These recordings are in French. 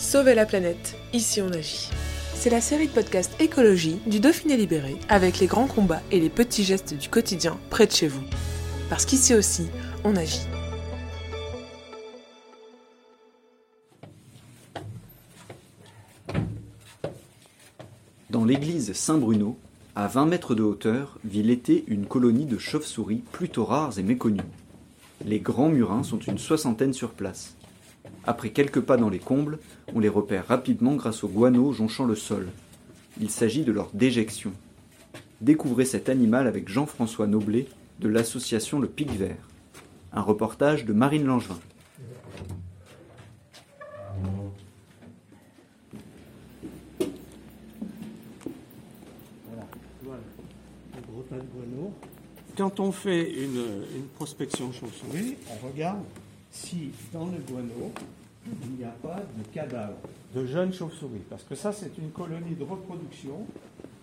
Sauver la planète, ici on agit. C'est la série de podcasts écologie du Dauphiné Libéré avec les grands combats et les petits gestes du quotidien près de chez vous. Parce qu'ici aussi, on agit. Dans l'église Saint-Bruno, à 20 mètres de hauteur, vit l'été une colonie de chauves-souris plutôt rares et méconnues. Les grands murins sont une soixantaine sur place. Après quelques pas dans les combles, on les repère rapidement grâce aux guano jonchant le sol. Il s'agit de leur déjection. Découvrez cet animal avec Jean-François Noblet de l'association Le Pic Vert. Un reportage de Marine Langevin. Quand on fait une, une prospection chauve-souris, on regarde si dans le guano, il n'y a pas de cadavres de jeunes chauves-souris. Parce que ça, c'est une colonie de reproduction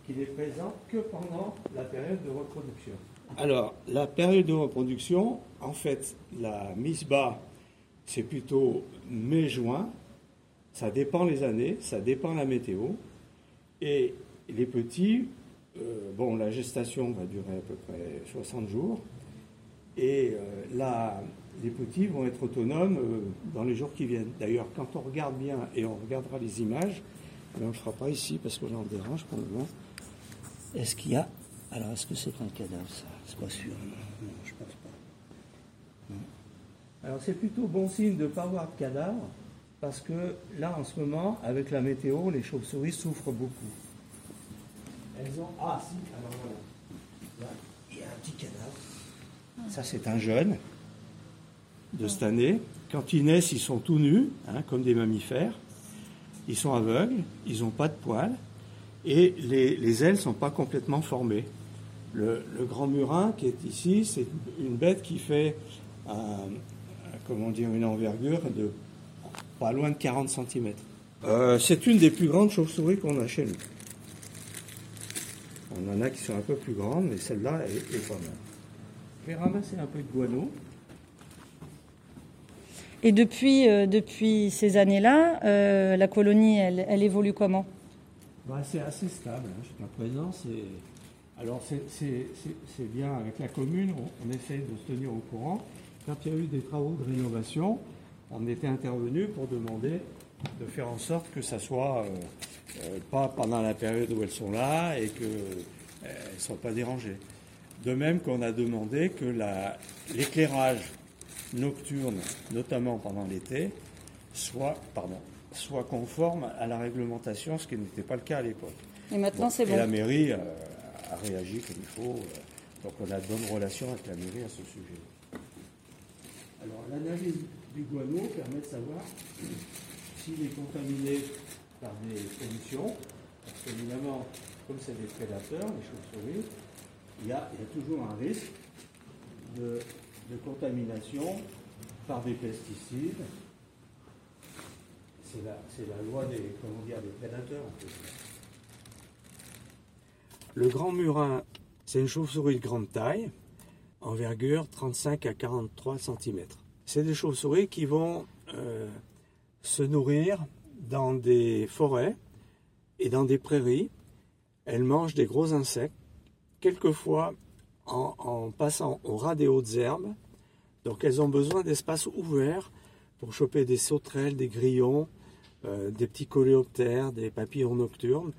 qui n'est présente que pendant la période de reproduction. Alors, la période de reproduction, en fait, la mise bas, c'est plutôt mai-juin. Ça dépend les années, ça dépend la météo. Et les petits, euh, bon, la gestation va durer à peu près 60 jours. Et euh, là, les petits vont être autonomes euh, dans les jours qui viennent. D'ailleurs, quand on regarde bien et on regardera les images, mais on ne le fera pas ici parce que là on dérange pour le moment. Est-ce qu'il y a. Alors, est-ce que c'est un cadavre, ça? C'est pas sûr. Non, je pense pas. Alors, c'est plutôt bon signe de ne pas avoir de cadavre parce que là, en ce moment, avec la météo, les chauves-souris souffrent beaucoup. Elles ont. Ah, si, alors voilà. Là, il y a un petit cadavre. Ça, c'est un jeune de cette année. Quand ils naissent, ils sont tout nus, hein, comme des mammifères. Ils sont aveugles, ils n'ont pas de poils, et les, les ailes ne sont pas complètement formées. Le, grand murin qui est ici, c'est une bête qui fait un, comment dire, une envergure de pas loin de 40 cm. Euh, c'est une des plus grandes chauves-souris qu'on a chez nous. On en a qui sont un peu plus grandes, mais celle-là est, est pas mal. Je vais ramasser un peu de guano. Et depuis, euh, depuis ces années-là, euh, la colonie, elle, elle évolue comment? Bah, C'est assez stable hein, jusqu'à présent. Alors c'est bien avec la commune, on, on, essaie de se tenir au courant. Quand il y a eu des travaux de rénovation, on était intervenu pour demander de faire en sorte que ça soit euh, pas pendant la période où elles sont là et qu'elles ne soient pas dérangées. De même qu'on a demandé que l'éclairage nocturne, notamment pendant l'été, soit, pardon, soit conforme à la réglementation, ce qui n'était pas le cas à l'époque. Et maintenant, c'est bon. Et la mairie euh, a réagi comme il faut. Euh, donc on a de bonnes relations avec la mairie à ce sujet. Alors l'analyse du guano permet de savoir s'il est contaminé par des pollutions, parce qu'évidemment, comme c'est des prédateurs, les chauves-souris, il y, a, toujours un risque de, contamination par des pesticides. C'est la, loi des, comment des prédateurs. En. Le grand murin, c'est une chauve-souris de grande taille, envergure 35 à 43 cm. C'est des chauves-souris qui vont euh, se nourrir dans des forêts et dans des prairies. Elles mangent des gros insectes, quelquefois en, passant au ras des hautes herbes. Donc elles ont besoin d'espaces ouverts pour choper des sauterelles, des grillons, euh, des petits coléoptères, des papillons nocturnes.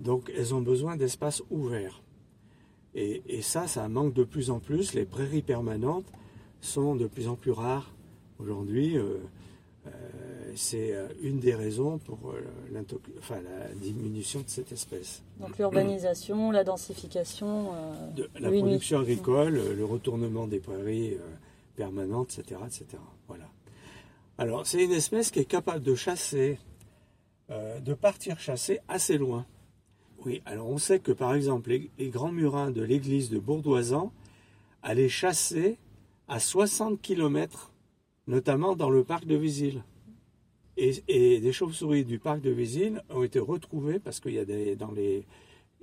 Donc elles ont besoin d'espaces ouverts. Et, et, ça, ça manque de plus en plus. Les prairies permanentes sont de plus en plus rares aujourd'hui. Euh, euh, c'est une des raisons pour enfin, la diminution de cette espèce. Donc l'urbanisation, la densification, de, la production agricole, le retournement des prairies permanentes, etc., etc. Voilà. Alors, c'est une espèce qui est capable de chasser, euh, de partir chasser assez loin. Oui, alors on sait que par exemple, les, grands murins de l'église de Bourdoisan allaient chasser à 60 km, notamment dans le parc de Visil. Et, des chauves-souris du parc de Visil ont été retrouvées parce qu'il y a des, dans, les,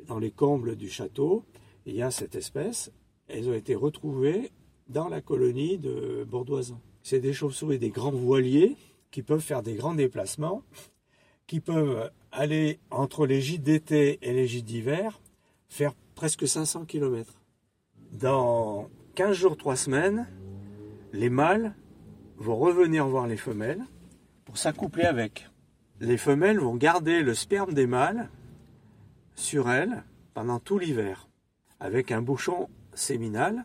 dans les combles du château, il y a cette espèce. Elles ont été retrouvées dans la colonie de Bourdoisan. C'est des chauves-souris, des grands voiliers qui peuvent faire des grands déplacements, qui peuvent aller entre les gîtes d'été et les gîtes d'hiver, faire presque 500 km. Dans 15 jours, 3 semaines, les mâles vont revenir voir les femelles pour s'accoupler avec. Les femelles vont garder le sperme des mâles sur elles pendant tout l'hiver, avec un bouchon séminal,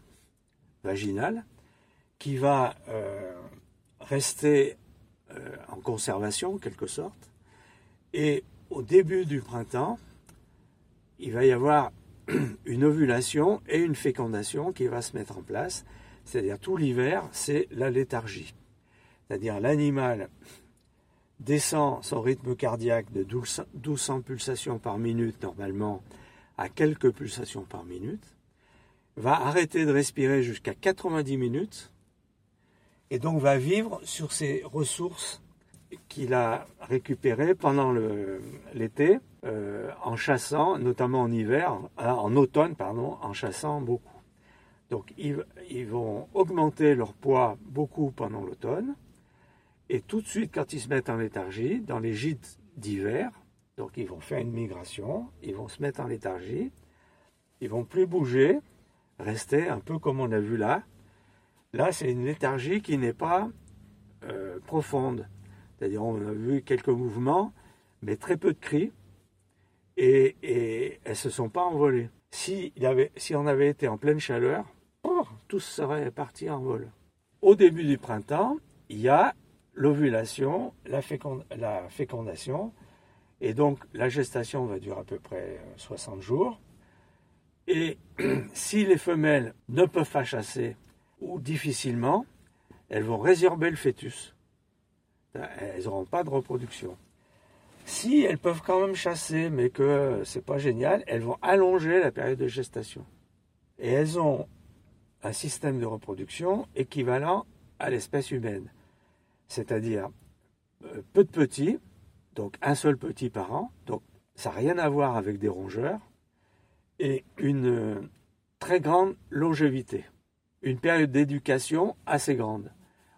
vaginal, qui va euh, rester euh, en conservation en quelque sorte. Et au début du printemps, il va y avoir une ovulation et une fécondation qui va se mettre en place. C'est-à-dire tout l'hiver, c'est la léthargie. C'est-à-dire l'animal descend son rythme cardiaque de 1200 pulsations par minute normalement à quelques pulsations par minute, va arrêter de respirer jusqu'à 90 minutes et donc va vivre sur ses ressources qu'il a récupérées pendant l'été euh, en chassant, notamment en hiver, euh, en automne, pardon, en chassant beaucoup. Donc ils, ils vont augmenter leur poids beaucoup pendant l'automne et tout de suite quand ils se mettent en léthargie, dans les gîtes d'hiver, donc ils vont faire une migration, ils vont se mettre en léthargie, ils vont plus bouger, rester un peu comme on a vu là. Là, c'est une léthargie qui n'est pas euh, profonde. C'est-à-dire, on a vu quelques mouvements, mais très peu de cris, et, elles ne se sont pas envolées. Si, avait, si on avait été en pleine chaleur, oh, tout serait parti en vol. Au début du printemps, il y a l'ovulation, la, fécondation, et donc la gestation va durer à peu près 60 euh, jours. Et si les femelles ne peuvent pas chasser, ou difficilement, elles vont résorber le fœtus. Elles n'auront pas de reproduction. Si elles peuvent quand même chasser, mais que c'est pas génial, elles vont allonger la période de gestation. Et elles ont un système de reproduction équivalent à l'espèce humaine. C'est-à-dire euh, peu de petits, donc un seul petit par an, donc ça n'a rien à voir avec des rongeurs, et une euh, très grande longévité, une période d'éducation assez grande.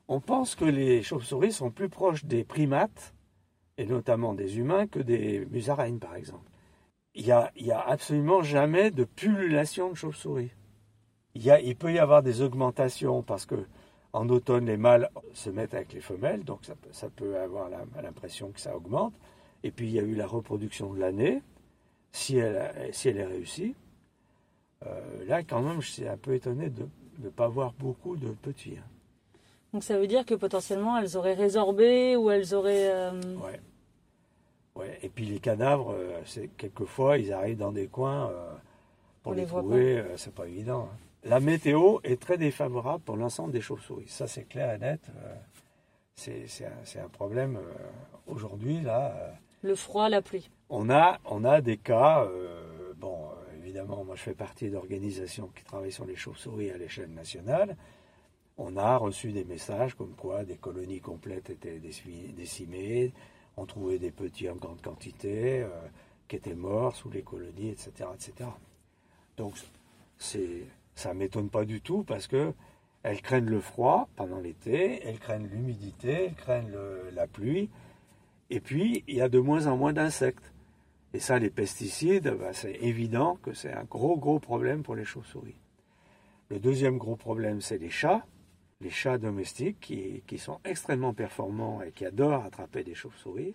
On pense que les chauves-souris sont plus proches des primates, et notamment des humains, que des musaraignes par exemple. Il n'y a, absolument jamais de pullulation de chauves-souris. Il, peut y avoir des augmentations parce que en automne, les mâles se mettent avec les femelles, donc ça, ça peut avoir l'impression que ça augmente. Et puis il y a eu la reproduction de l'année, si elle, si elle est réussie. Euh, là, quand même, je suis un peu étonné de ne pas voir beaucoup de petits. Hein. Donc ça veut dire que potentiellement elles auraient résorbé ou elles auraient. Euh... Ouais. ouais. Et puis les cadavres, euh, c'est quelquefois ils arrivent dans des coins euh, pour les, trouver, c'est pas évident. Hein. La météo est très défavorable pour l'ensemble des chauves-souris. Ça c'est clair et net. c'est un, un, problème aujourd'hui là. Le froid, la pluie. On a, on a des cas. bon, évidemment, moi je fais partie d'organisations qui travaillent sur les chauves-souris à l'échelle nationale on a reçu des messages comme quoi des colonies complètes étaient décimées, on trouvait des petits en grande quantité euh, qui étaient morts sous les colonies, etc. etc. Donc ça ne m'étonne pas du tout parce que elles craignent le froid pendant l'été, elles craignent l'humidité, elles craignent la pluie, et puis il y a de moins en moins d'insectes. Et ça, les pesticides, bah, c'est évident que c'est un gros, gros problème pour les chauves-souris. Le deuxième gros problème, c'est les chats les chats domestiques qui sont extrêmement performants et qui adorent attraper des chauves-souris.